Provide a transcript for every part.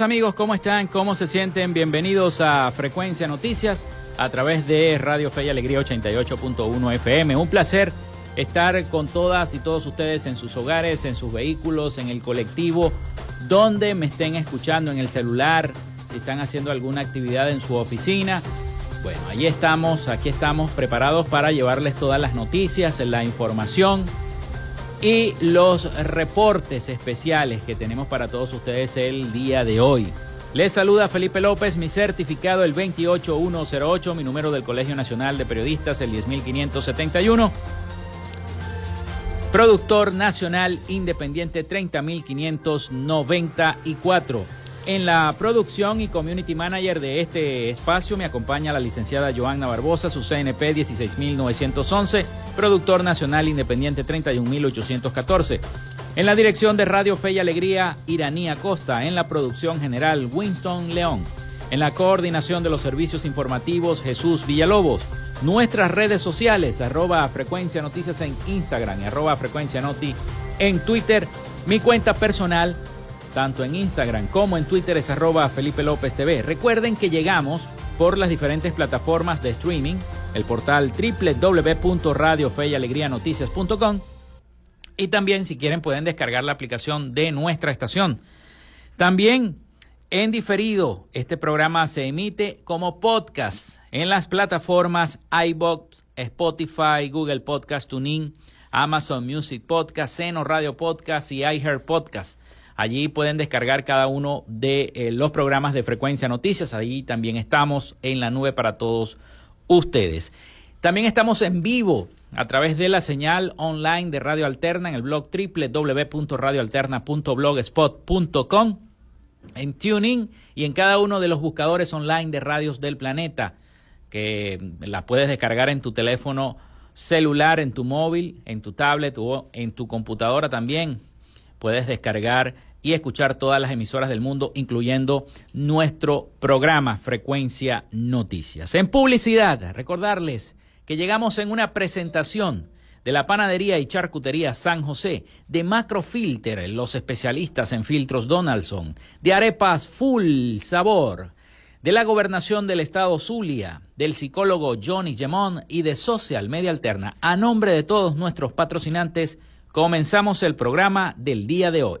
Amigos, ¿cómo están? ¿Cómo se sienten? Bienvenidos a Frecuencia Noticias a través de Radio Fe y Alegría 88.1 FM. Un placer estar con todas y todos ustedes en sus hogares, en sus vehículos, en el colectivo, donde me estén escuchando, en el celular, si están haciendo alguna actividad en su oficina. Bueno, ahí estamos, aquí estamos preparados para llevarles todas las noticias, la información y los reportes especiales que tenemos para todos ustedes el día de hoy. Les saluda Felipe López, mi certificado el 28108, mi número del Colegio Nacional de Periodistas el 10571. Productor Nacional Independiente 30594. En la producción y community manager de este espacio me acompaña la licenciada Joanna Barbosa, su CNP 16911, productor nacional independiente 31814. En la dirección de Radio Fe y Alegría, Iranía Costa. En la producción general, Winston León. En la coordinación de los servicios informativos, Jesús Villalobos. Nuestras redes sociales, arroba frecuencia noticias en Instagram y arroba frecuencia noti en Twitter. Mi cuenta personal, tanto en Instagram como en Twitter es arroba Felipe López TV. Recuerden que llegamos por las diferentes plataformas de streaming, el portal www.radiofeyalegrianoticias.com y también si quieren pueden descargar la aplicación de nuestra estación. También en diferido, este programa se emite como podcast en las plataformas iBox, Spotify, Google Podcast Tuning, Amazon Music Podcast, Seno Radio Podcast y iHeart Podcast. Allí pueden descargar cada uno de eh, los programas de Frecuencia Noticias. Allí también estamos en la nube para todos ustedes. También estamos en vivo a través de la señal online de Radio Alterna en el blog www.radioalterna.blogspot.com, en Tuning y en cada uno de los buscadores online de radios del planeta, que la puedes descargar en tu teléfono celular, en tu móvil, en tu tablet o en tu computadora también. Puedes descargar y escuchar todas las emisoras del mundo, incluyendo nuestro programa Frecuencia Noticias. En publicidad, recordarles que llegamos en una presentación de la panadería y charcutería San José, de Macrofilter, los especialistas en filtros Donaldson, de arepas Full Sabor, de la gobernación del estado Zulia, del psicólogo Johnny Gemón y de Social Media Alterna. A nombre de todos nuestros patrocinantes, comenzamos el programa del día de hoy.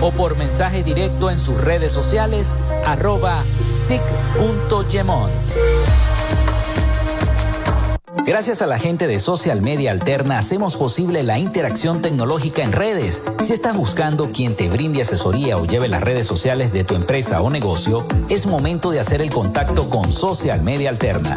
o por mensaje directo en sus redes sociales arroba sic.gemont. Gracias a la gente de Social Media Alterna hacemos posible la interacción tecnológica en redes. Si estás buscando quien te brinde asesoría o lleve las redes sociales de tu empresa o negocio, es momento de hacer el contacto con Social Media Alterna.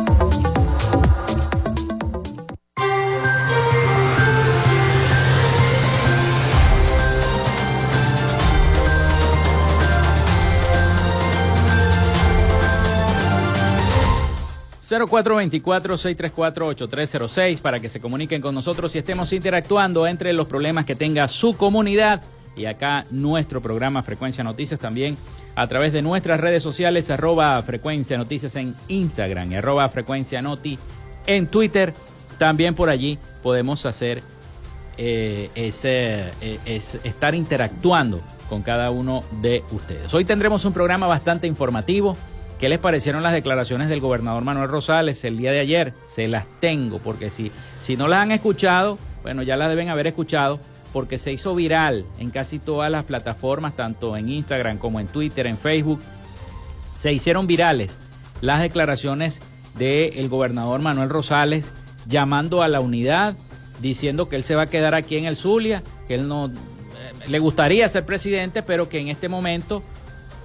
0424-634-8306 para que se comuniquen con nosotros y estemos interactuando entre los problemas que tenga su comunidad y acá nuestro programa Frecuencia Noticias también a través de nuestras redes sociales arroba Frecuencia Noticias en Instagram y arroba Frecuencia Noti en Twitter. También por allí podemos hacer eh, ese, eh, es estar interactuando con cada uno de ustedes. Hoy tendremos un programa bastante informativo ¿Qué les parecieron las declaraciones del gobernador Manuel Rosales el día de ayer? Se las tengo, porque si, si no las han escuchado, bueno, ya las deben haber escuchado, porque se hizo viral en casi todas las plataformas, tanto en Instagram como en Twitter, en Facebook. Se hicieron virales las declaraciones del gobernador Manuel Rosales llamando a la unidad, diciendo que él se va a quedar aquí en el Zulia, que él no eh, le gustaría ser presidente, pero que en este momento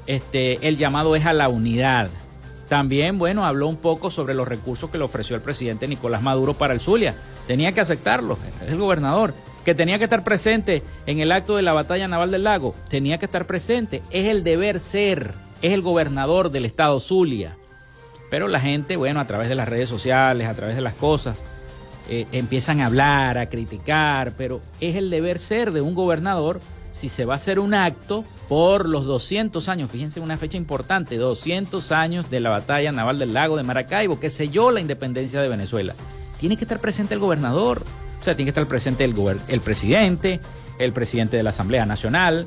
este, el llamado es a la unidad. También, bueno, habló un poco sobre los recursos que le ofreció el presidente Nicolás Maduro para el Zulia. Tenía que aceptarlo, es el gobernador. Que tenía que estar presente en el acto de la batalla naval del lago. Tenía que estar presente. Es el deber ser. Es el gobernador del estado Zulia. Pero la gente, bueno, a través de las redes sociales, a través de las cosas, eh, empiezan a hablar, a criticar, pero es el deber ser de un gobernador si se va a hacer un acto por los 200 años, fíjense una fecha importante, 200 años de la batalla naval del lago de Maracaibo, que selló la independencia de Venezuela. Tiene que estar presente el gobernador, o sea, tiene que estar presente el, el presidente, el presidente de la Asamblea Nacional,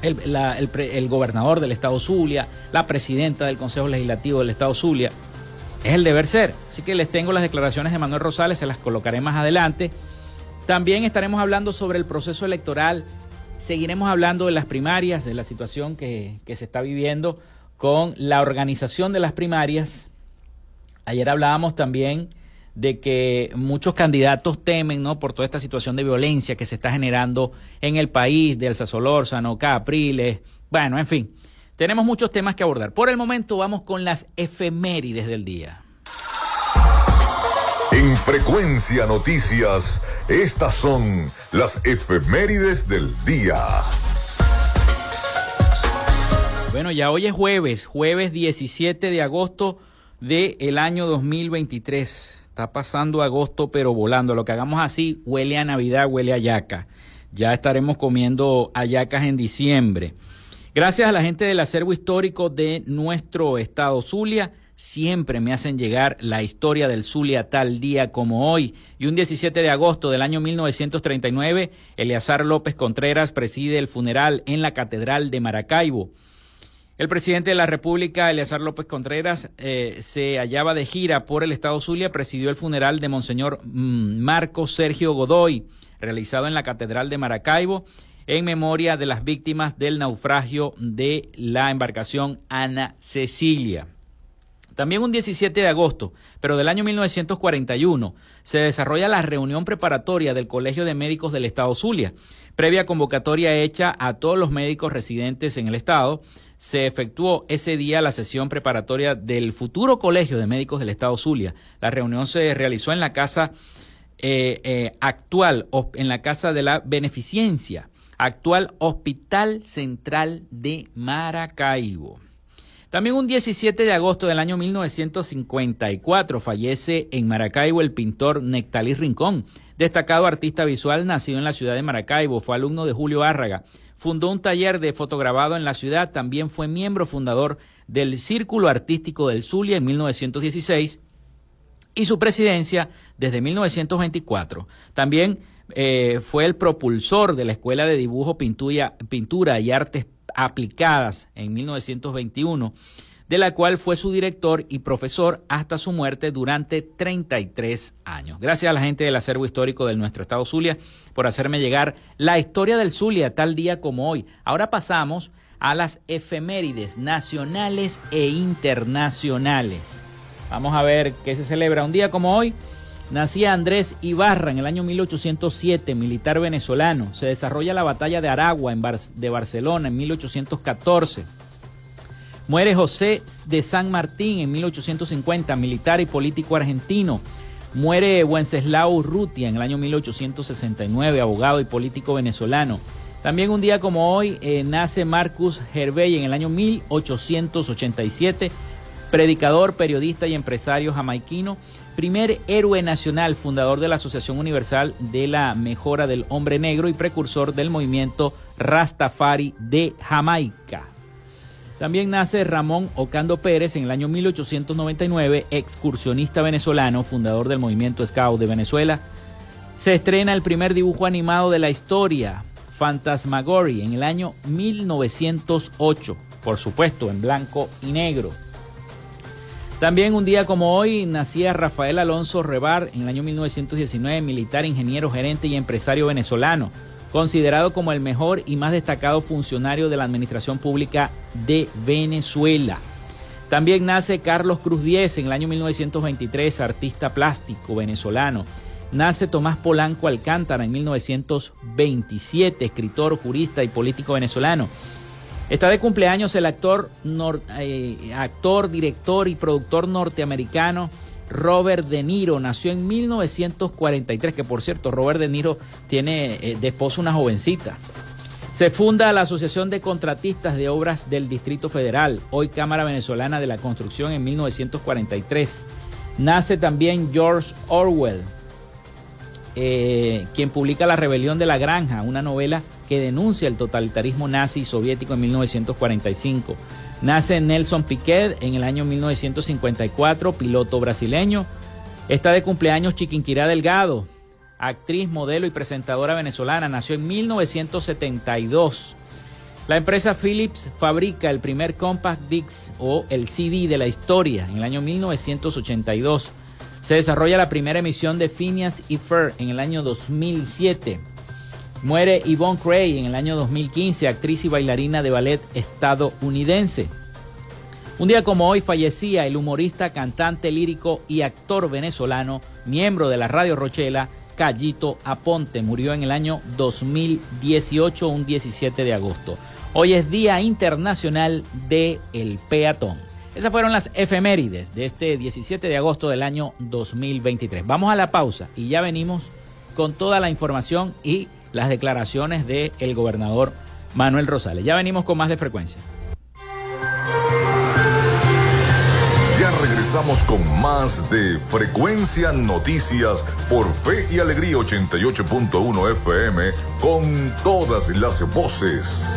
el, el, gobernador del Estado Zulia, la presidenta del Consejo Legislativo del Estado Zulia. Es el deber ser. Así que les tengo las declaraciones de Manuel Rosales, se las colocaré más adelante. También estaremos hablando sobre el proceso electoral Seguiremos hablando de las primarias, de la situación que, se está viviendo con la organización de las primarias. Ayer hablábamos también de que muchos candidatos temen, ¿no? Por toda esta situación de violencia que se está generando en el país, de Elsa Solórzano, Capriles, bueno, en fin. Tenemos muchos temas que abordar. Por el momento vamos con las efemérides del día. En Frecuencia Noticias, estas son las efemérides del día. Bueno, ya hoy es jueves, jueves 17 de agosto del año 2023. Está pasando agosto pero volando. Lo que hagamos así huele a Navidad, huele a yaca. Ya estaremos comiendo ayacas en diciembre. Gracias a la gente del acervo histórico de nuestro estado Zulia siempre me hacen llegar la historia del Zulia tal día como hoy. Y un 17 de agosto del año 1939, Eleazar López Contreras preside el funeral en la Catedral de Maracaibo. El presidente de la República, Eleazar López Contreras, eh, se hallaba de gira por el estado Zulia, presidió el funeral de Monseñor mm, Marco Sergio Godoy, realizado en la Catedral de Maracaibo, en memoria de las víctimas del naufragio de la embarcación Ana Cecilia. También un 17 de agosto, pero del año 1941, se desarrolla la reunión preparatoria del Colegio de Médicos del Estado Zulia. Previa convocatoria hecha a todos los médicos residentes en el Estado, se efectuó ese día la sesión preparatoria del futuro Colegio de Médicos del Estado Zulia. La reunión se realizó en la casa eh, eh, actual, en la Casa de la Beneficencia, actual Hospital Central de Maracaibo. También un 17 de agosto del año 1954 fallece en Maracaibo el pintor Nectalí Rincón, destacado artista visual nacido en la ciudad de Maracaibo, fue alumno de Julio Árraga, fundó un taller de fotograbado en la ciudad, también fue miembro fundador del Círculo Artístico del Zulia en 1916 y su presidencia desde 1924. También eh, fue el propulsor de la Escuela de Dibujo, Pintura, Pintura y Artes aplicadas en 1921, de la cual fue su director y profesor hasta su muerte durante 33 años. Gracias a la gente del acervo histórico de nuestro estado Zulia por hacerme llegar la historia del Zulia tal día como hoy. Ahora pasamos a las efemérides nacionales e internacionales. Vamos a ver qué se celebra un día como hoy. Nacía Andrés Ibarra en el año 1807, militar venezolano. Se desarrolla la batalla de Aragua en de Barcelona en 1814. Muere José de San Martín en 1850, militar y político argentino. Muere Wenceslao Urrutia en el año 1869, abogado y político venezolano. También un día como hoy eh, nace Marcus Hervey en el año 1887, predicador, periodista y empresario jamaiquino primer héroe nacional, fundador de la Asociación Universal de la Mejora del Hombre Negro y precursor del movimiento Rastafari de Jamaica. También nace Ramón Ocando Pérez en el año 1899, excursionista venezolano, fundador del movimiento Scout de Venezuela. Se estrena el primer dibujo animado de la historia, Phantasmagory, en el año 1908, por supuesto en blanco y negro. También un día como hoy nacía Rafael Alonso Rebar en el año 1919, militar, ingeniero, gerente y empresario venezolano, considerado como el mejor y más destacado funcionario de la administración pública de Venezuela. También nace Carlos Cruz Diez en el año 1923, artista plástico venezolano. Nace Tomás Polanco Alcántara en 1927, escritor, jurista y político venezolano. Está de cumpleaños el actor, eh, actor, director y productor norteamericano Robert De Niro. Nació en 1943, que por cierto, Robert De Niro tiene eh, de esposo una jovencita. Se funda la Asociación de Contratistas de Obras del Distrito Federal, hoy Cámara Venezolana de la Construcción en 1943. Nace también George Orwell, eh, quien publica La Rebelión de la Granja, una novela que denuncia el totalitarismo nazi soviético en 1945. Nace Nelson Piquet en el año 1954, piloto brasileño. Está de cumpleaños Chiquinquirá Delgado, actriz, modelo y presentadora venezolana. Nació en 1972. La empresa Philips fabrica el primer compact disc o el CD de la historia en el año 1982. Se desarrolla la primera emisión de Phineas y Fer en el año 2007. Muere Yvonne Cray en el año 2015, actriz y bailarina de ballet estadounidense. Un día como hoy fallecía el humorista, cantante lírico y actor venezolano, miembro de la Radio Rochela, Callito Aponte. Murió en el año 2018, un 17 de agosto. Hoy es Día Internacional del el Peatón. Esas fueron las efemérides de este 17 de agosto del año 2023. Vamos a la pausa y ya venimos con toda la información y las declaraciones del el gobernador Manuel Rosales. Ya venimos con más de frecuencia. regresamos con más de Frecuencia Noticias por Fe y Alegría 88.1 FM con todas las voces.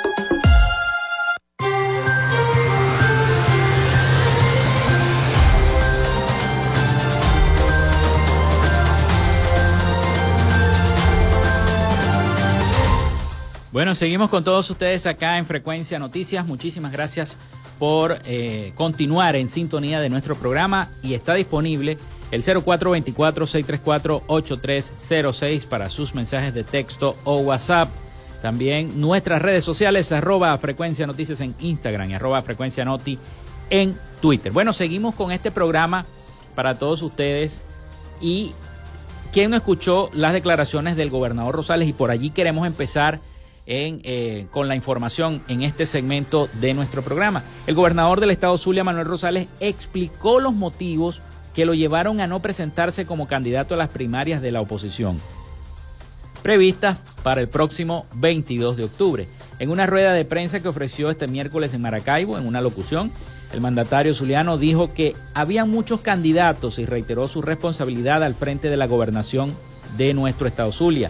Bueno, seguimos con todos ustedes acá en Frecuencia Noticias. Muchísimas gracias por eh, continuar en sintonía de nuestro programa y está disponible el 0424-634-8306 para sus mensajes de texto o WhatsApp. También nuestras redes sociales, arroba Frecuencia Noticias en Instagram y arroba Frecuencia Noti en Twitter. Bueno, seguimos con este programa para todos ustedes y ¿quién no escuchó las declaraciones del gobernador Rosales? Y por allí queremos empezar eh, con la información en este segmento de nuestro programa. El gobernador del estado Zulia, Manuel Rosales, explicó los motivos que lo llevaron a no presentarse como candidato a las primarias de la oposición, previstas para el próximo 22 de octubre. En una rueda de prensa que ofreció este miércoles en Maracaibo, en una locución, el mandatario zuliano dijo que había muchos candidatos y reiteró su responsabilidad al frente de la gobernación de nuestro estado Zulia.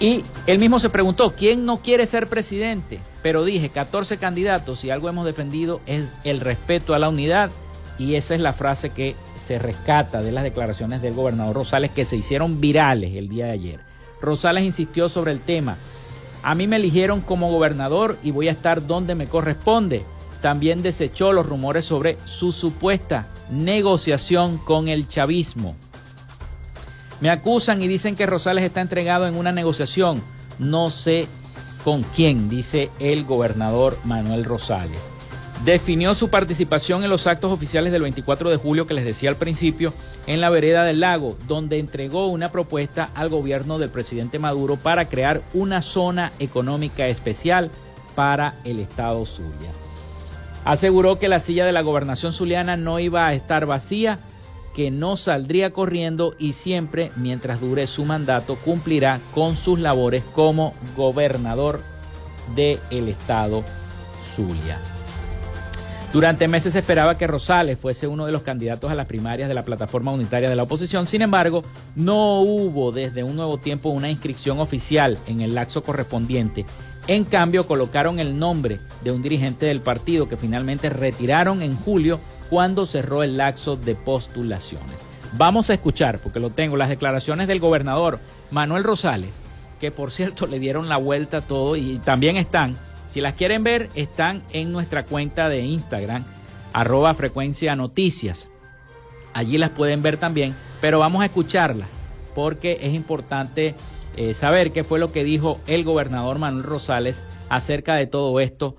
Y él mismo se preguntó, ¿quién no quiere ser presidente? Pero dije, 14 candidatos, y algo hemos defendido es el respeto a la unidad, y esa es la frase que se rescata de las declaraciones del gobernador Rosales que se hicieron virales el día de ayer. Rosales insistió sobre el tema. A mí me eligieron como gobernador y voy a estar donde me corresponde. También desechó los rumores sobre su supuesta negociación con el chavismo. Me acusan y dicen que Rosales está entregado en una negociación. No sé con quién, dice el gobernador Manuel Rosales. Definió su participación en los actos oficiales del 24 de julio que les decía al principio en la vereda del lago, donde entregó una propuesta al gobierno del presidente Maduro para crear una zona económica especial para el estado Zulia. Aseguró que la silla de la gobernación zuliana no iba a estar vacía que no saldría corriendo y siempre, mientras dure su mandato, cumplirá con sus labores como gobernador del estado Zulia. Durante meses se esperaba que Rosales fuese uno de los candidatos a las primarias de la plataforma unitaria de la oposición. Sin embargo, no hubo desde un nuevo tiempo una inscripción oficial en el laxo correspondiente. En cambio, colocaron el nombre de un dirigente del partido que finalmente retiraron en julio cuando cerró el laxo de postulaciones. Vamos a escuchar, porque lo tengo, las declaraciones del gobernador Manuel Rosales, que por cierto le dieron la vuelta a todo y también están si las quieren ver, están en nuestra cuenta de Instagram, arroba frecuencia noticias. Allí las pueden ver también, pero vamos a escucharlas porque es importante eh, saber qué fue lo que dijo el gobernador Manuel Rosales acerca de todo esto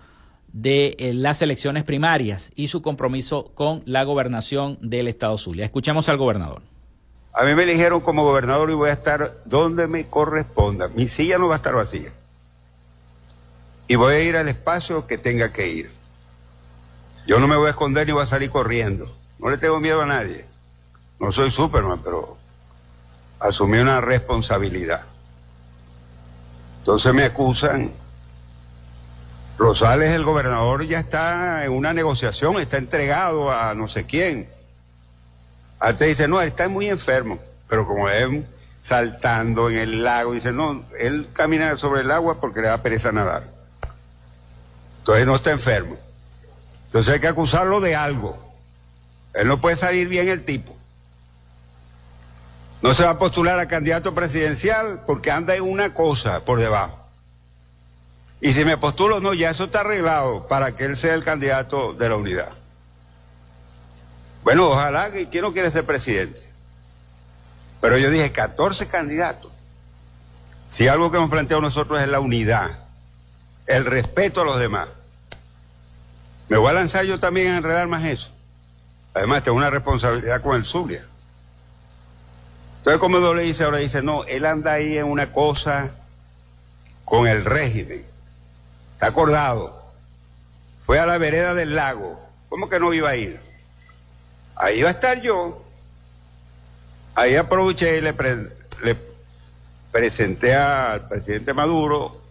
de eh, las elecciones primarias y su compromiso con la gobernación del Estado Zulia. Escuchemos al gobernador. A mí me eligieron como gobernador y voy a estar donde me corresponda. Mi silla no va a estar vacía y voy a ir al espacio que tenga que ir. Yo no me voy a esconder ni voy a salir corriendo. No le tengo miedo a nadie. No soy Superman, pero asumí una responsabilidad. Entonces me acusan. Rosales, el gobernador, ya está en una negociación, está entregado a no sé quién. Hasta dice, no, está muy enfermo. Pero como es saltando en el lago, dice, no, él camina sobre el agua porque le da pereza nadar. Entonces no está enfermo. Entonces hay que acusarlo de algo. Él no puede salir bien el tipo. No se va a postular a candidato presidencial porque anda en una cosa por debajo. Y si me postulo, no, ya eso está arreglado para que él sea el candidato de la unidad. Bueno, ojalá que quién no quiere ser presidente. Pero yo dije 14 candidatos. Si algo que hemos planteado nosotros es la unidad, el respeto a los demás. Me voy a lanzar yo también a enredar más eso. Además, tengo una responsabilidad con el Zulia. Entonces, como le dice ahora, dice, no, él anda ahí en una cosa con el régimen. Está acordado. Fue a la vereda del lago. ¿Cómo que no iba a ir? Ahí va a estar yo. Ahí aproveché y le, le presenté al presidente Maduro,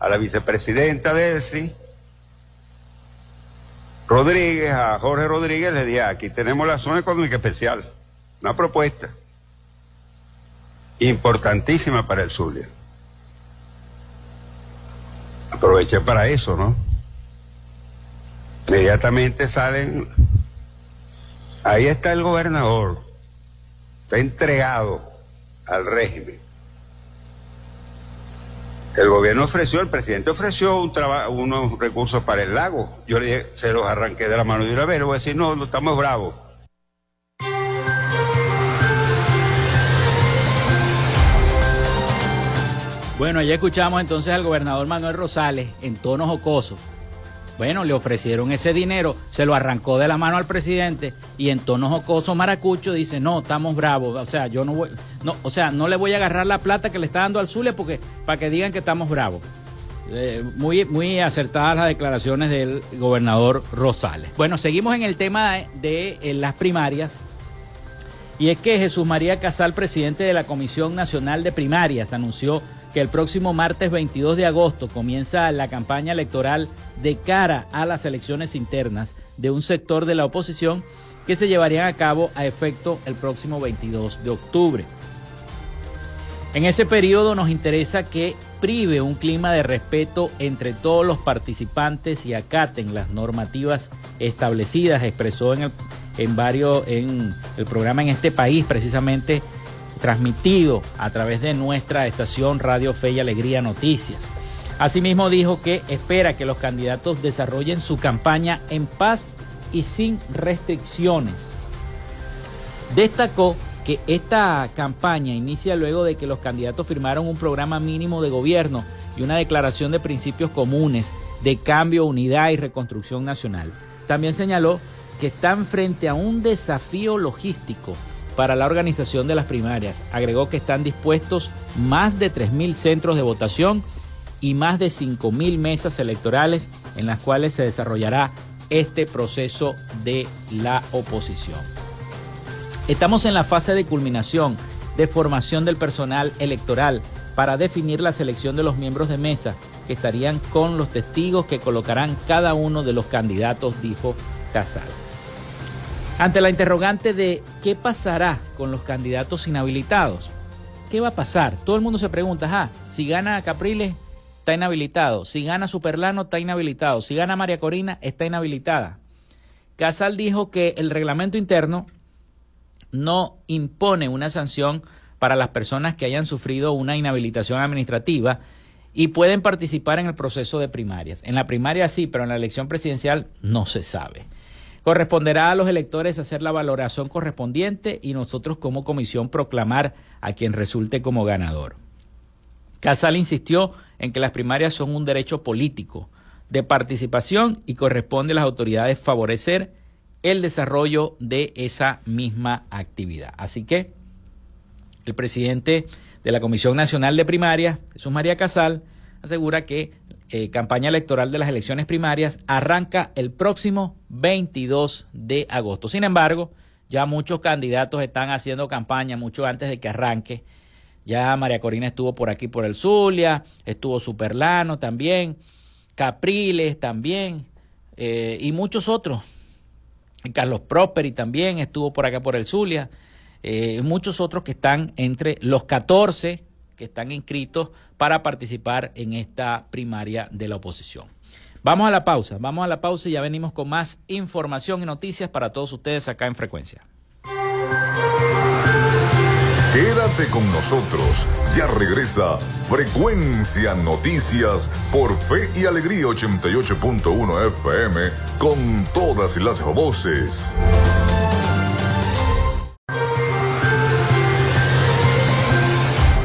a la vicepresidenta Delcy, Rodríguez, a Jorge Rodríguez, le dije, aquí tenemos la zona económica especial, una propuesta importantísima para el Zulia. Aproveché para eso, ¿no? Inmediatamente salen, ahí está el gobernador, está entregado al régimen. El gobierno ofreció, el presidente ofreció un unos recursos para el lago. Yo le se los arranqué de la mano de una vez. Le voy a decir, no, no estamos bravos. Bueno, ya escuchamos entonces al gobernador Manuel Rosales en tono jocoso bueno, le ofrecieron ese dinero, se lo arrancó de la mano al presidente y en tono jocoso Maracucho dice, no, estamos bravos, o sea, yo no voy, no, o sea, no le voy a agarrar la plata que le está dando al Zulia porque, para que digan que estamos bravos. Eh, muy, muy acertadas las declaraciones del gobernador Rosales. Bueno, seguimos en el tema de, de las primarias. Y es que Jesús María Casal, presidente de la Comisión Nacional de Primarias, anunció que el próximo martes 22 de agosto comienza la campaña electoral de cara a las elecciones internas de un sector de la oposición que se llevarían a cabo a efecto el próximo 22 de octubre. En ese periodo nos interesa que prive un clima de respeto entre todos los participantes y acaten las normativas establecidas, expresó en el, en varios en el programa en este país precisamente transmitido a través de nuestra estación Radio Fe y Alegría Noticias. Asimismo dijo que espera que los candidatos desarrollen su campaña en paz y sin restricciones. Destacó que esta campaña inicia luego de que los candidatos firmaron un programa mínimo de gobierno y una declaración de principios comunes de cambio, unidad y reconstrucción nacional. También señaló que están frente a un desafío logístico para la organización de las primarias. Agregó que están dispuestos más de 3.000 centros de votación y más de 5.000 mesas electorales en las cuales se desarrollará este proceso de la oposición. Estamos en la fase de culminación de formación del personal electoral para definir la selección de los miembros de mesa que estarían con los testigos que colocarán cada uno de los candidatos, dijo Casal. Ante la interrogante de qué pasará con los candidatos inhabilitados, ¿qué va a pasar? Todo el mundo se pregunta, ah, si gana Capriles, está inhabilitado, si gana Superlano, está inhabilitado, si gana María Corina, está inhabilitada. Casal dijo que el reglamento interno no impone una sanción para las personas que hayan sufrido una inhabilitación administrativa y pueden participar en el proceso de primarias. En la primaria sí, pero en la elección presidencial no se sabe. Corresponderá a los electores hacer la valoración correspondiente y nosotros como comisión proclamar a quien resulte como ganador. Casal insistió en que las primarias son un derecho político de participación y corresponde a las autoridades favorecer el desarrollo de esa misma actividad. Así que el presidente de la Comisión Nacional de Primarias, Jesús María Casal, asegura que eh, campaña electoral de las elecciones primarias arranca el próximo 22 de agosto. Sin embargo, ya muchos candidatos están haciendo campaña mucho antes de que arranque. Ya María Corina estuvo por aquí por el Zulia, estuvo Superlano también, Capriles también, eh, y muchos otros Carlos Prosperi también estuvo por acá por el Zulia. Eh, muchos otros que están entre los 14 que están inscritos para participar en esta primaria de la oposición. Vamos a la pausa, vamos a la pausa y ya venimos con más información y noticias para todos ustedes acá en Frecuencia. Quédate con nosotros. Ya regresa Frecuencia Noticias por Fe y Alegría 88.1 FM con todas las voces.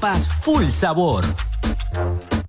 full sabor.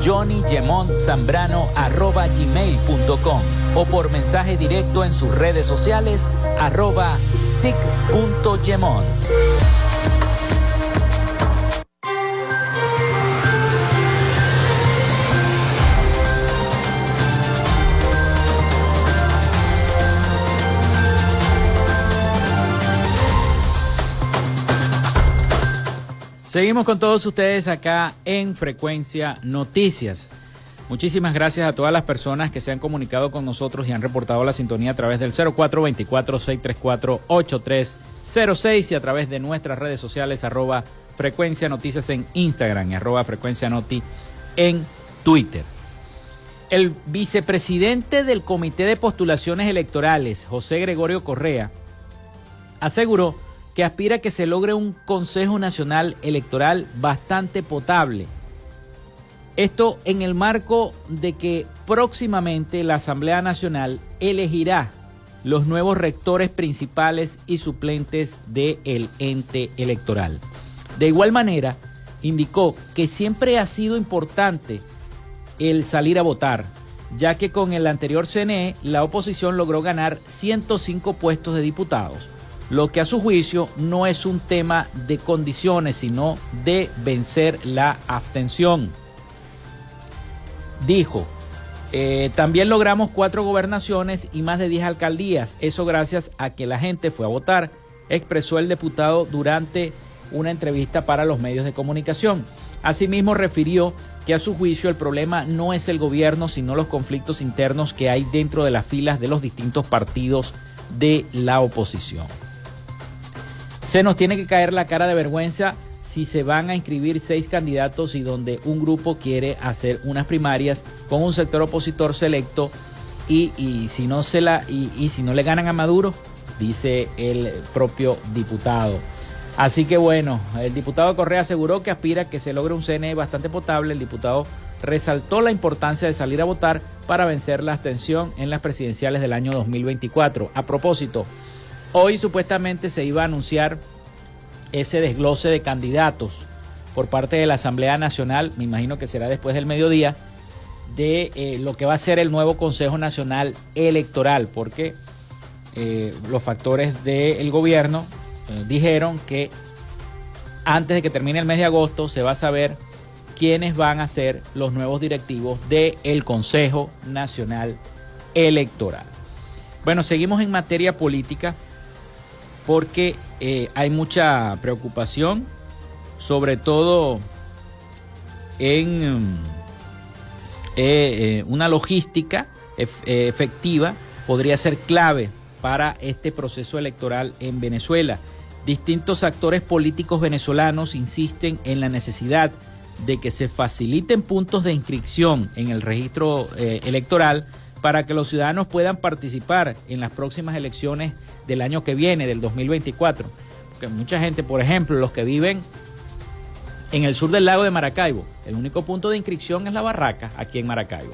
johnnygemontzambrano.gmail.com o por mensaje directo en sus redes sociales arroba. Seguimos con todos ustedes acá en Frecuencia Noticias. Muchísimas gracias a todas las personas que se han comunicado con nosotros y han reportado la sintonía a través del 0424-634-8306 y a través de nuestras redes sociales arroba frecuencia noticias en Instagram y arroba frecuencia noti en Twitter. El vicepresidente del Comité de Postulaciones Electorales, José Gregorio Correa, aseguró que aspira a que se logre un Consejo Nacional Electoral bastante potable esto en el marco de que próximamente la Asamblea Nacional elegirá los nuevos rectores principales y suplentes del ente electoral. De igual manera, indicó que siempre ha sido importante el salir a votar, ya que con el anterior CNE la oposición logró ganar 105 puestos de diputados, lo que a su juicio no es un tema de condiciones, sino de vencer la abstención dijo, eh, también logramos cuatro gobernaciones y más de diez alcaldías, eso gracias a que la gente fue a votar, expresó el diputado durante una entrevista para los medios de comunicación. Asimismo refirió que a su juicio el problema no es el gobierno, sino los conflictos internos que hay dentro de las filas de los distintos partidos de la oposición. Se nos tiene que caer la cara de vergüenza si se van a inscribir seis candidatos y donde un grupo quiere hacer unas primarias con un sector opositor selecto y, si no se la y, si no le ganan a Maduro, dice el propio diputado. Así que bueno, el diputado Correa aseguró que aspira a que se logre un CNE bastante potable. El diputado resaltó la importancia de salir a votar para vencer la abstención en las presidenciales del año 2024. A propósito, hoy supuestamente se iba a anunciar ese desglose de candidatos por parte de la Asamblea Nacional, me imagino que será después del mediodía, de eh, lo que va a ser el nuevo Consejo Nacional Electoral, porque eh, los factores del gobierno eh, dijeron que antes de que termine el mes de agosto se va a saber quiénes van a ser los nuevos directivos del Consejo Nacional Electoral. Bueno, seguimos en materia política porque eh, hay mucha preocupación, sobre todo en eh, eh, una logística efectiva, podría ser clave para este proceso electoral en Venezuela. Distintos actores políticos venezolanos insisten en la necesidad de que se faciliten puntos de inscripción en el registro electoral para que los ciudadanos puedan participar en las próximas elecciones del año que viene, del 2024. Porque mucha gente, por ejemplo, los que viven en el sur del lago de Maracaibo, el único punto de inscripción es la barraca aquí en Maracaibo.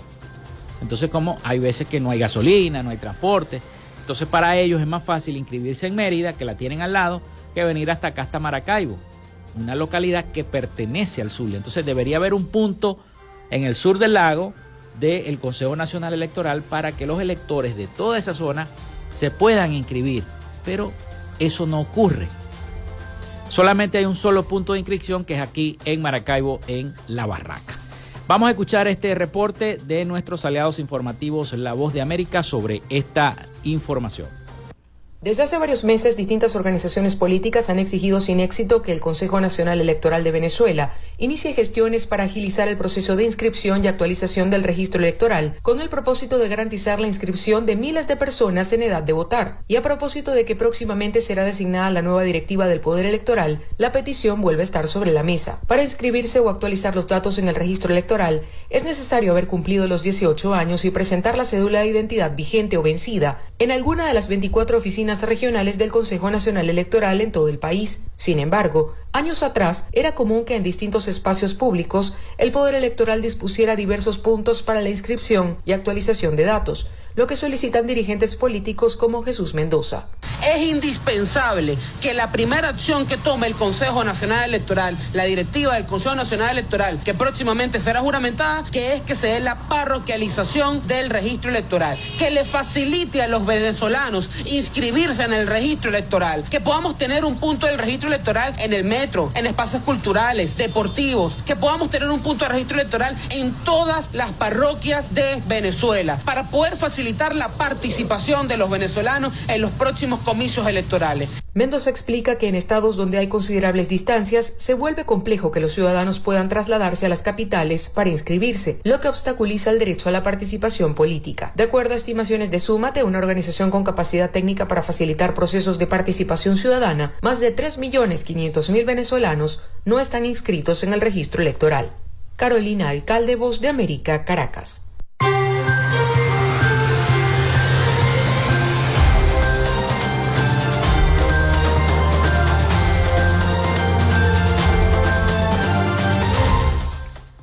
Entonces, como hay veces que no hay gasolina, no hay transporte, entonces para ellos es más fácil inscribirse en Mérida, que la tienen al lado, que venir hasta acá, hasta Maracaibo, una localidad que pertenece al Zulia. Entonces debería haber un punto en el sur del lago del Consejo Nacional Electoral para que los electores de toda esa zona se puedan inscribir. Pero eso no ocurre. Solamente hay un solo punto de inscripción que es aquí en Maracaibo, en La Barraca. Vamos a escuchar este reporte de nuestros aliados informativos La Voz de América sobre esta información. Desde hace varios meses, distintas organizaciones políticas han exigido sin éxito que el Consejo Nacional Electoral de Venezuela inicie gestiones para agilizar el proceso de inscripción y actualización del registro electoral, con el propósito de garantizar la inscripción de miles de personas en edad de votar. Y a propósito de que próximamente será designada la nueva directiva del Poder Electoral, la petición vuelve a estar sobre la mesa. Para inscribirse o actualizar los datos en el registro electoral, es necesario haber cumplido los 18 años y presentar la cédula de identidad vigente o vencida en alguna de las 24 oficinas regionales del Consejo Nacional Electoral en todo el país. Sin embargo, años atrás era común que en distintos espacios públicos el Poder Electoral dispusiera diversos puntos para la inscripción y actualización de datos, lo que solicitan dirigentes políticos como Jesús Mendoza. Es indispensable que la primera acción que tome el Consejo Nacional Electoral, la directiva del Consejo Nacional Electoral, que próximamente será juramentada, que es que se dé la parroquialización del registro electoral, que le facilite a los venezolanos inscribirse en el registro electoral, que podamos tener un punto del registro electoral en el metro, en espacios culturales, deportivos, que podamos tener un punto de registro electoral en todas las parroquias de Venezuela, para poder facilitar facilitar la participación de los venezolanos en los próximos comicios electorales. Mendoza explica que en estados donde hay considerables distancias se vuelve complejo que los ciudadanos puedan trasladarse a las capitales para inscribirse, lo que obstaculiza el derecho a la participación política. De acuerdo a estimaciones de Súmate, una organización con capacidad técnica para facilitar procesos de participación ciudadana, más de 3.500.000 venezolanos no están inscritos en el registro electoral. Carolina Alcalde, Voz de América, Caracas.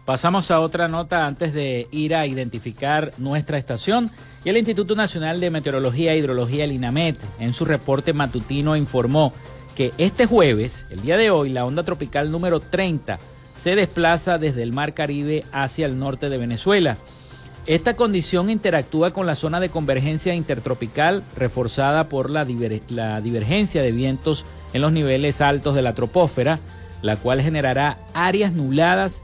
Pasamos a otra nota antes de ir a identificar nuestra estación. Y el Instituto Nacional de Meteorología e Hidrología, el INAMET, en su reporte matutino informó que este jueves, el día de hoy, la onda tropical número 30 se desplaza desde el Mar Caribe hacia el norte de Venezuela. Esta condición interactúa con la zona de convergencia intertropical reforzada por la, divergencia de vientos en los niveles altos de la troposfera, la cual generará áreas nubladas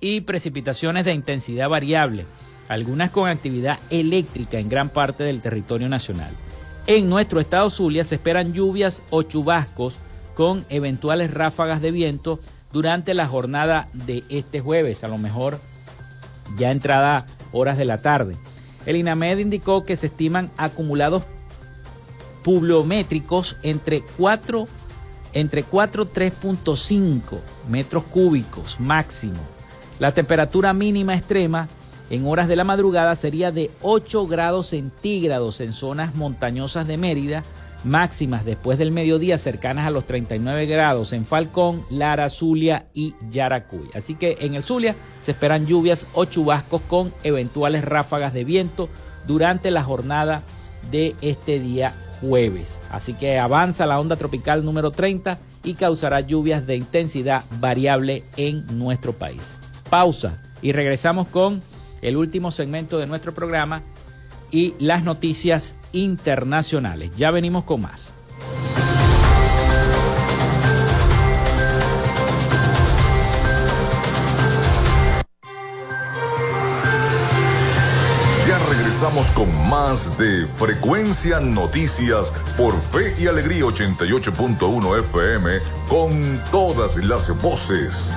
y precipitaciones de intensidad variable, algunas con actividad eléctrica en gran parte del territorio nacional. En nuestro estado Zulia se esperan lluvias o chubascos con eventuales ráfagas de viento durante la jornada de este jueves, a lo mejor ya entrada horas de la tarde. El INAMED indicó que se estiman acumulados pluviométricos entre 4 entre 4 3.5 metros cúbicos máximo la temperatura mínima extrema en horas de la madrugada sería de 8 grados centígrados en zonas montañosas de Mérida, máximas después del mediodía cercanas a los 39 grados en Falcón, Lara, Zulia y Yaracuy. Así que en el Zulia se esperan lluvias o chubascos con eventuales ráfagas de viento durante la jornada de este día jueves. Así que avanza la onda tropical número 30 y causará lluvias de intensidad variable en nuestro país pausa y regresamos con el último segmento de nuestro programa y las noticias internacionales. Ya venimos con más. Ya regresamos con más de Frecuencia Noticias por Fe y Alegría 88.1 FM con todas las voces.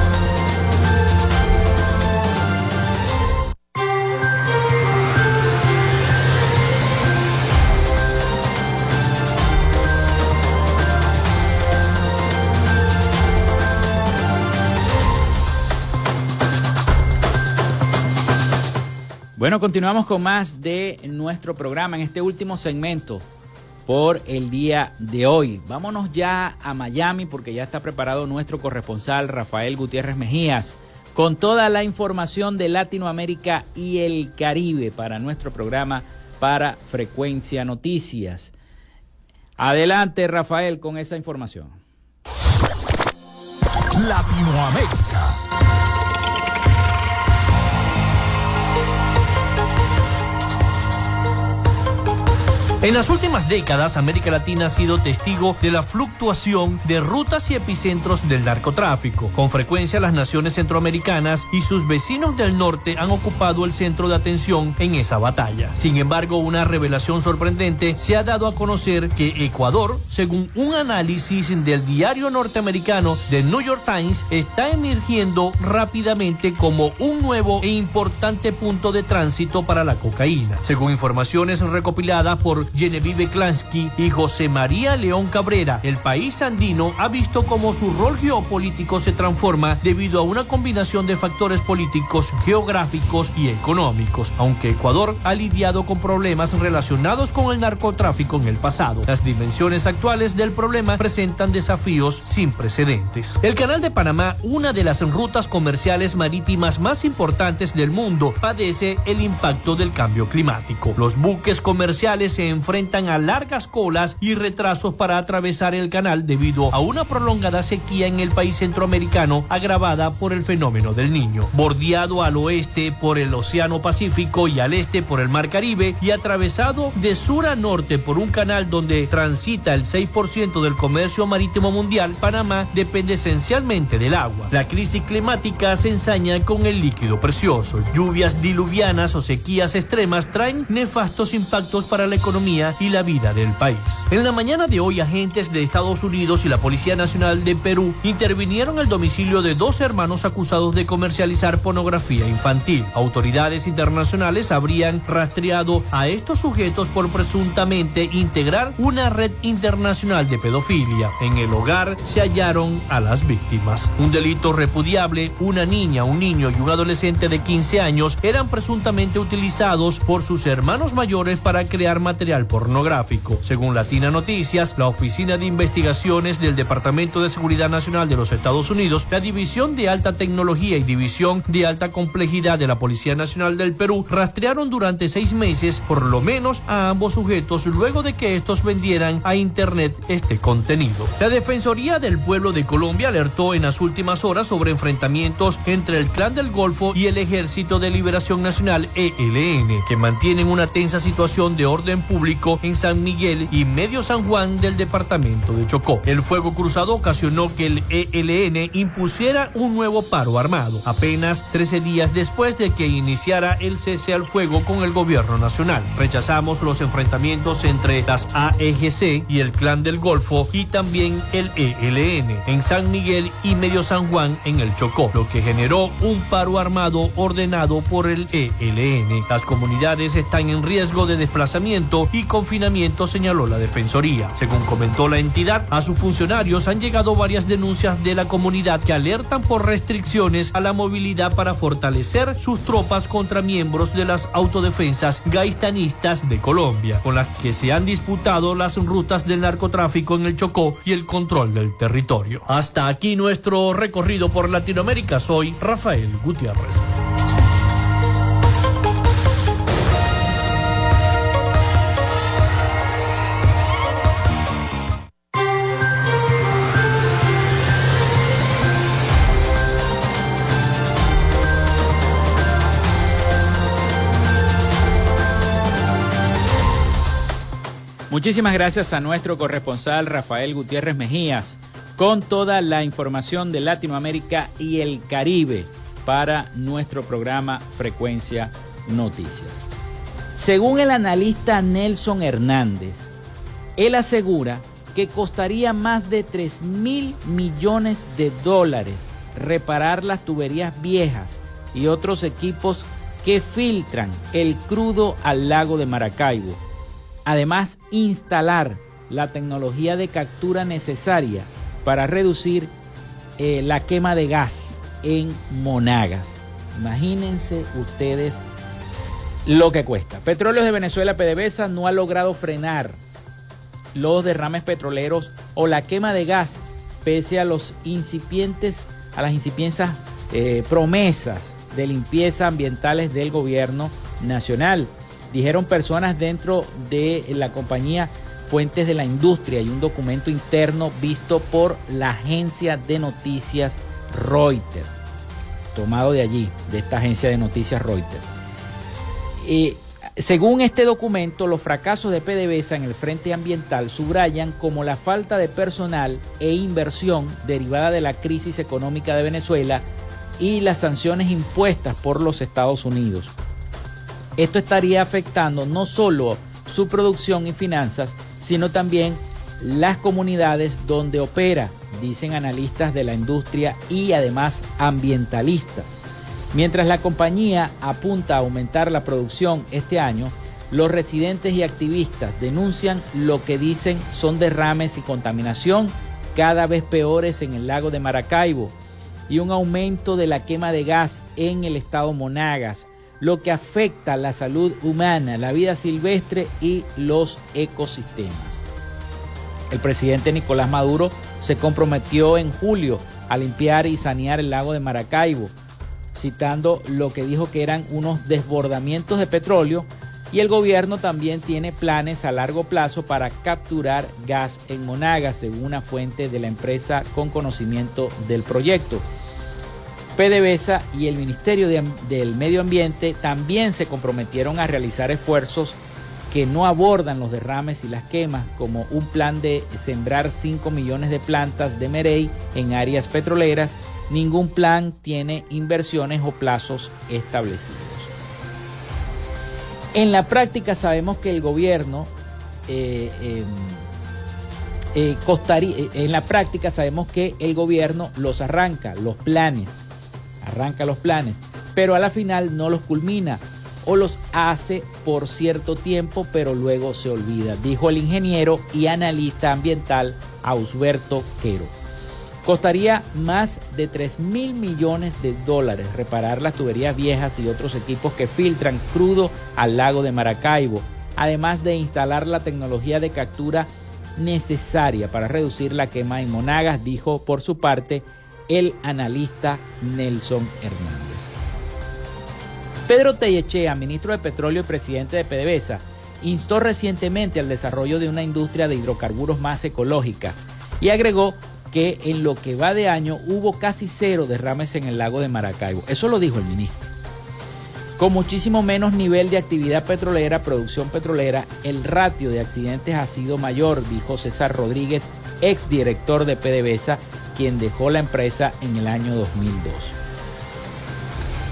Bueno, continuamos con más de nuestro programa en este último segmento por el día de hoy. Vámonos ya a Miami porque ya está preparado nuestro corresponsal Rafael Gutiérrez Mejías con toda la información de Latinoamérica y el Caribe para nuestro programa para Frecuencia Noticias. Adelante Rafael con esa información. Latinoamérica. En las últimas décadas, América Latina ha sido testigo de la fluctuación de rutas y epicentros del narcotráfico. Con frecuencia, las naciones centroamericanas y sus vecinos del norte han ocupado el centro de atención en esa batalla. Sin embargo, una revelación sorprendente se ha dado a conocer que Ecuador, según un análisis del diario norteamericano The New York Times, está emergiendo rápidamente como un nuevo e importante punto de tránsito para la cocaína. Según informaciones recopiladas por Genevieve Klansky y José María León Cabrera, el país andino ha visto cómo su rol geopolítico se transforma debido a una combinación de factores políticos, geográficos y económicos, aunque Ecuador ha lidiado con problemas relacionados con el narcotráfico en el pasado. Las dimensiones actuales del problema presentan desafíos sin precedentes. El Canal de Panamá, una de las rutas comerciales marítimas más importantes del mundo, padece el impacto del cambio climático. Los buques comerciales se enfrentan a largas colas y retrasos para atravesar el canal debido a una prolongada sequía en el país centroamericano agravada por el fenómeno del niño. Bordeado al oeste por el Océano Pacífico y al este por el Mar Caribe y atravesado de sur a norte por un canal donde transita el 6% del comercio marítimo mundial, Panamá depende esencialmente del agua. La crisis climática se ensaña con el líquido precioso. Lluvias diluvianas o sequías extremas traen nefastos impactos para la economía y la vida del país. En la mañana de hoy, agentes de Estados Unidos y la Policía Nacional de Perú intervinieron el domicilio de dos hermanos acusados de comercializar pornografía infantil. Autoridades internacionales habrían rastreado a estos sujetos por presuntamente integrar una red internacional de pedofilia. En el hogar se hallaron a las víctimas. Un delito repudiable, una niña, un niño y un adolescente de 15 años eran presuntamente utilizados por sus hermanos mayores para crear material pornográfico. Según Latina Noticias, la Oficina de Investigaciones del Departamento de Seguridad Nacional de los Estados Unidos, la División de Alta Tecnología y División de Alta Complejidad de la Policía Nacional del Perú rastrearon durante seis meses por lo menos a ambos sujetos luego de que estos vendieran a Internet este contenido. La Defensoría del Pueblo de Colombia alertó en las últimas horas sobre enfrentamientos entre el Clan del Golfo y el Ejército de Liberación Nacional ELN, que mantienen una tensa situación de orden público en San Miguel y Medio San Juan del departamento de Chocó. El fuego cruzado ocasionó que el ELN impusiera un nuevo paro armado, apenas 13 días después de que iniciara el cese al fuego con el gobierno nacional. Rechazamos los enfrentamientos entre las AEGC y el Clan del Golfo y también el ELN en San Miguel y Medio San Juan en el Chocó, lo que generó un paro armado ordenado por el ELN. Las comunidades están en riesgo de desplazamiento y confinamiento, señaló la Defensoría. Según comentó la entidad, a sus funcionarios han llegado varias denuncias de la comunidad que alertan por restricciones a la movilidad para fortalecer sus tropas contra miembros de las autodefensas gaistanistas de Colombia, con las que se han disputado las rutas del narcotráfico en el Chocó y el control del territorio. Hasta aquí nuestro recorrido por Latinoamérica. Soy Rafael Gutiérrez. Muchísimas gracias a nuestro corresponsal Rafael Gutiérrez Mejías con toda la información de Latinoamérica y el Caribe para nuestro programa Frecuencia Noticias. Según el analista Nelson Hernández, él asegura que costaría más de 3 mil millones de dólares reparar las tuberías viejas y otros equipos que filtran el crudo al lago de Maracaibo. Además, instalar la tecnología de captura necesaria para reducir eh, la quema de gas en Monagas. Imagínense ustedes lo que cuesta. Petróleos de Venezuela PDVSA no ha logrado frenar los derrames petroleros o la quema de gas pese a los incipientes a las incipientes eh, promesas de limpieza ambientales del gobierno nacional. Dijeron personas dentro de la compañía Fuentes de la Industria y un documento interno visto por la agencia de noticias Reuters, tomado de allí, de esta agencia de noticias Reuters. Eh, según este documento, los fracasos de PDVSA en el frente ambiental subrayan como la falta de personal e inversión derivada de la crisis económica de Venezuela y las sanciones impuestas por los Estados Unidos. Esto estaría afectando no solo su producción y finanzas, sino también las comunidades donde opera, dicen analistas de la industria y además ambientalistas. Mientras la compañía apunta a aumentar la producción este año, los residentes y activistas denuncian lo que dicen son derrames y contaminación cada vez peores en el lago de Maracaibo y un aumento de la quema de gas en el estado Monagas, lo que afecta la salud humana, la vida silvestre y los ecosistemas. El presidente Nicolás Maduro se comprometió en julio a limpiar y sanear el lago de Maracaibo, citando lo que dijo que eran unos desbordamientos de petróleo y el gobierno también tiene planes a largo plazo para capturar gas en Monagas, según una fuente de la empresa con conocimiento del proyecto. PDVSA y el Ministerio del Medio Ambiente también se comprometieron a realizar esfuerzos que no abordan los derrames y las quemas, como un plan de sembrar 5 millones de plantas de merey en áreas petroleras. Ningún plan tiene inversiones o plazos establecidos. En la práctica sabemos que el gobierno eh, em, eh, costaría, en la práctica sabemos que el gobierno los arranca, los planes, arranca los planes, pero a la final no los culmina o los hace por cierto tiempo, pero luego se olvida, dijo el ingeniero y analista ambiental Ausberto Quero. Costaría más de 3 mil millones de dólares reparar las tuberías viejas y otros equipos que filtran crudo al lago de Maracaibo, además de instalar la tecnología de captura necesaria para reducir la quema en Monagas, dijo por su parte el analista Nelson Hernández. Pedro Tellechea, ministro de Petróleo y presidente de PDVSA, instó recientemente al desarrollo de una industria de hidrocarburos más ecológica y agregó que en lo que va de año hubo casi cero derrames en el lago de Maracaibo. Eso lo dijo el ministro. Con muchísimo menos nivel de actividad petrolera, producción petrolera, el ratio de accidentes ha sido mayor, dijo César Rodríguez, exdirector de PDVSA, quien dejó la empresa en el año 2002.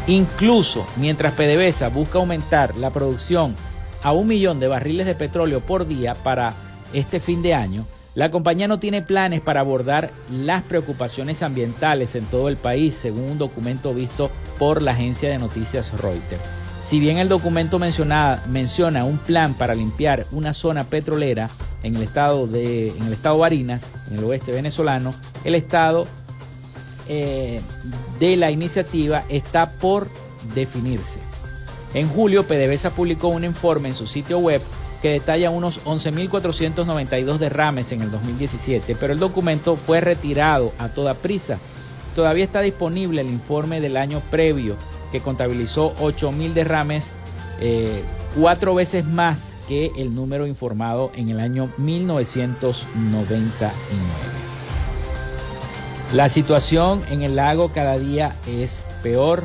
Incluso mientras PDVSA busca aumentar la producción a un millón de barriles de petróleo por día para este fin de año, la compañía no tiene planes para abordar las preocupaciones ambientales en todo el país, según un documento visto por la agencia de noticias Reuters. Si bien el documento menciona un plan para limpiar una zona petrolera en el estado de en el estado Barinas, en el oeste venezolano, el estado eh, de la iniciativa está por definirse. En julio, PDVSA publicó un informe en su sitio web que detalla unos 11.492 derrames en el 2017, pero el documento fue retirado a toda prisa. Todavía está disponible el informe del año previo, que contabilizó 8.000 derrames, eh, cuatro veces más que el número informado en el año 1999. La situación en el lago cada día es peor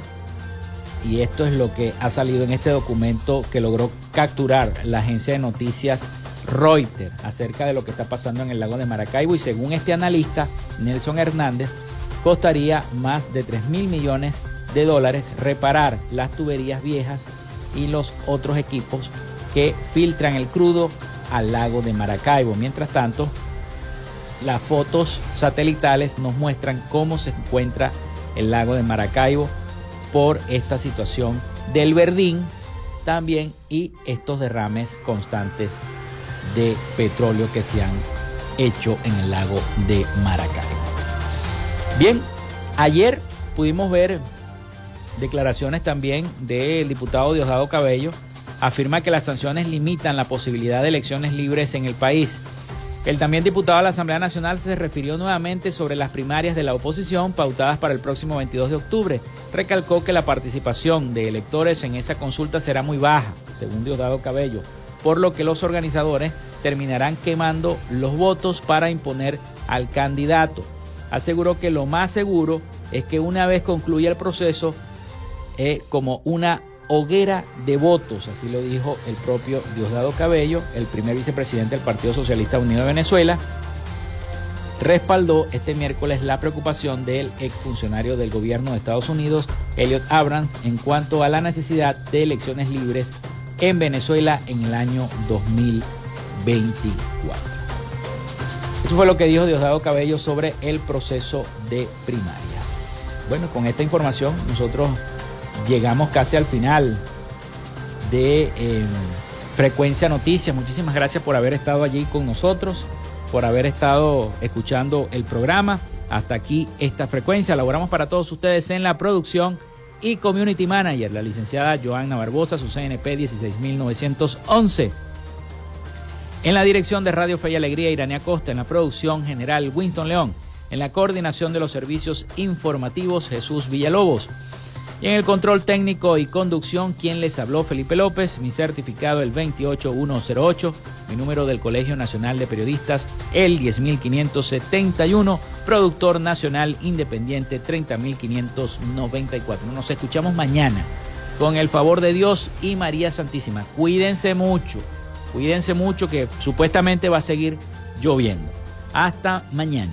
y esto es lo que ha salido en este documento que logró capturar la agencia de noticias Reuters acerca de lo que está pasando en el lago de Maracaibo y según este analista, Nelson Hernández, costaría más de 3 mil millones de dólares reparar las tuberías viejas y los otros equipos que filtran el crudo al lago de Maracaibo. Mientras tanto, las fotos satelitales nos muestran cómo se encuentra el lago de Maracaibo por esta situación del verdín también y estos derrames constantes de petróleo que se han hecho en el lago de Maracaibo. Bien, ayer pudimos ver declaraciones también del diputado Diosdado Cabello. Afirma que las sanciones limitan la posibilidad de elecciones libres en el país. El también diputado de la Asamblea Nacional se refirió nuevamente sobre las primarias de la oposición pautadas para el próximo 22 de octubre. Recalcó que la participación de electores en esa consulta será muy baja, según Diosdado Cabello, por lo que los organizadores terminarán quemando los votos para imponer al candidato. Aseguró que lo más seguro es que una vez concluya el proceso, eh, como una hoguera de votos, así lo dijo el propio Diosdado Cabello, el primer vicepresidente del Partido Socialista Unido de Venezuela, respaldó este miércoles la preocupación del exfuncionario del gobierno de Estados Unidos, Elliot Abrams, en cuanto a la necesidad de elecciones libres en Venezuela en el año 2024. Eso fue lo que dijo Diosdado Cabello sobre el proceso de primarias. Bueno, con esta información nosotros llegamos casi al final de em, Frecuencia Noticias. Muchísimas gracias por haber estado allí con nosotros, por haber estado escuchando el programa. Hasta aquí esta frecuencia. Laboramos para todos ustedes en la producción y Community Manager, la licenciada Joanna Barbosa, su CNP 16911. En la dirección de Radio Fe y Alegría, Irania Costa. En la producción general, Winston León. En la coordinación de los servicios informativos, Jesús Villalobos. Y en el control técnico y conducción, quien les habló, Felipe López, mi certificado el 28108, mi número del Colegio Nacional de Periodistas el 10571, productor nacional independiente 30594. Nos escuchamos mañana con el favor de Dios y María Santísima. Cuídense mucho, cuídense mucho que supuestamente va a seguir lloviendo. Hasta mañana.